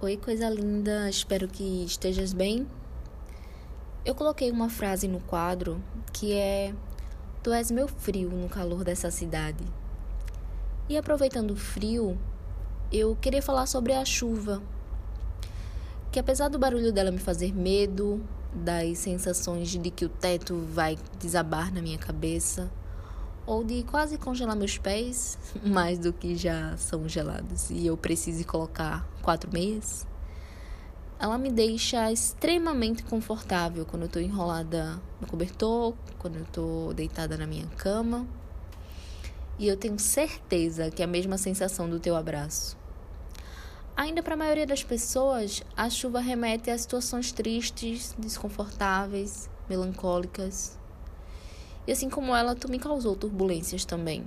Oi, coisa linda, espero que estejas bem. Eu coloquei uma frase no quadro que é: Tu és meu frio no calor dessa cidade. E aproveitando o frio, eu queria falar sobre a chuva. Que apesar do barulho dela me fazer medo, das sensações de que o teto vai desabar na minha cabeça, ou de quase congelar meus pés, mais do que já são gelados, e eu preciso colocar quatro meias. Ela me deixa extremamente confortável quando eu estou enrolada no cobertor, quando eu estou deitada na minha cama. E eu tenho certeza que é a mesma sensação do teu abraço. Ainda para a maioria das pessoas, a chuva remete a situações tristes, desconfortáveis, melancólicas, e assim como ela, tu me causou turbulências também.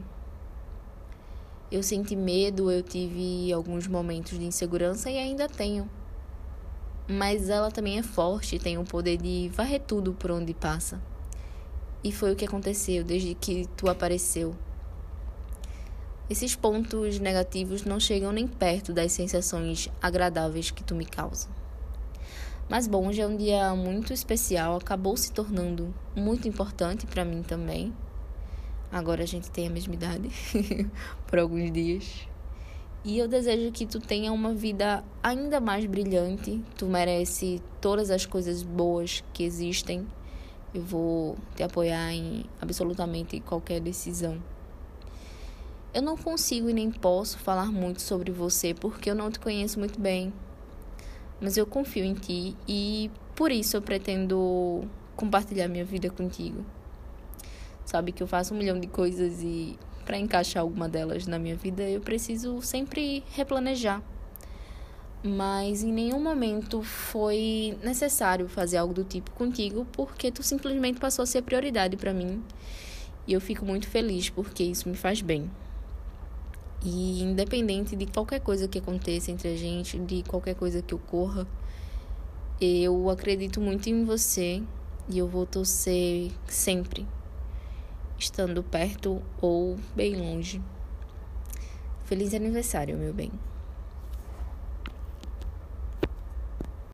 Eu senti medo, eu tive alguns momentos de insegurança e ainda tenho. Mas ela também é forte, tem o poder de varrer tudo por onde passa. E foi o que aconteceu desde que tu apareceu. Esses pontos negativos não chegam nem perto das sensações agradáveis que tu me causa. Mas bom, hoje é um dia muito especial, acabou se tornando muito importante para mim também. Agora a gente tem a mesma idade por alguns dias. E eu desejo que tu tenha uma vida ainda mais brilhante. Tu merece todas as coisas boas que existem. Eu vou te apoiar em absolutamente qualquer decisão. Eu não consigo e nem posso falar muito sobre você porque eu não te conheço muito bem mas eu confio em ti e por isso eu pretendo compartilhar minha vida contigo. Sabe que eu faço um milhão de coisas e para encaixar alguma delas na minha vida eu preciso sempre replanejar. Mas em nenhum momento foi necessário fazer algo do tipo contigo, porque tu simplesmente passou a ser prioridade para mim. E eu fico muito feliz porque isso me faz bem. E independente de qualquer coisa que aconteça entre a gente, de qualquer coisa que ocorra, eu acredito muito em você e eu vou torcer sempre, estando perto ou bem longe. Feliz aniversário, meu bem.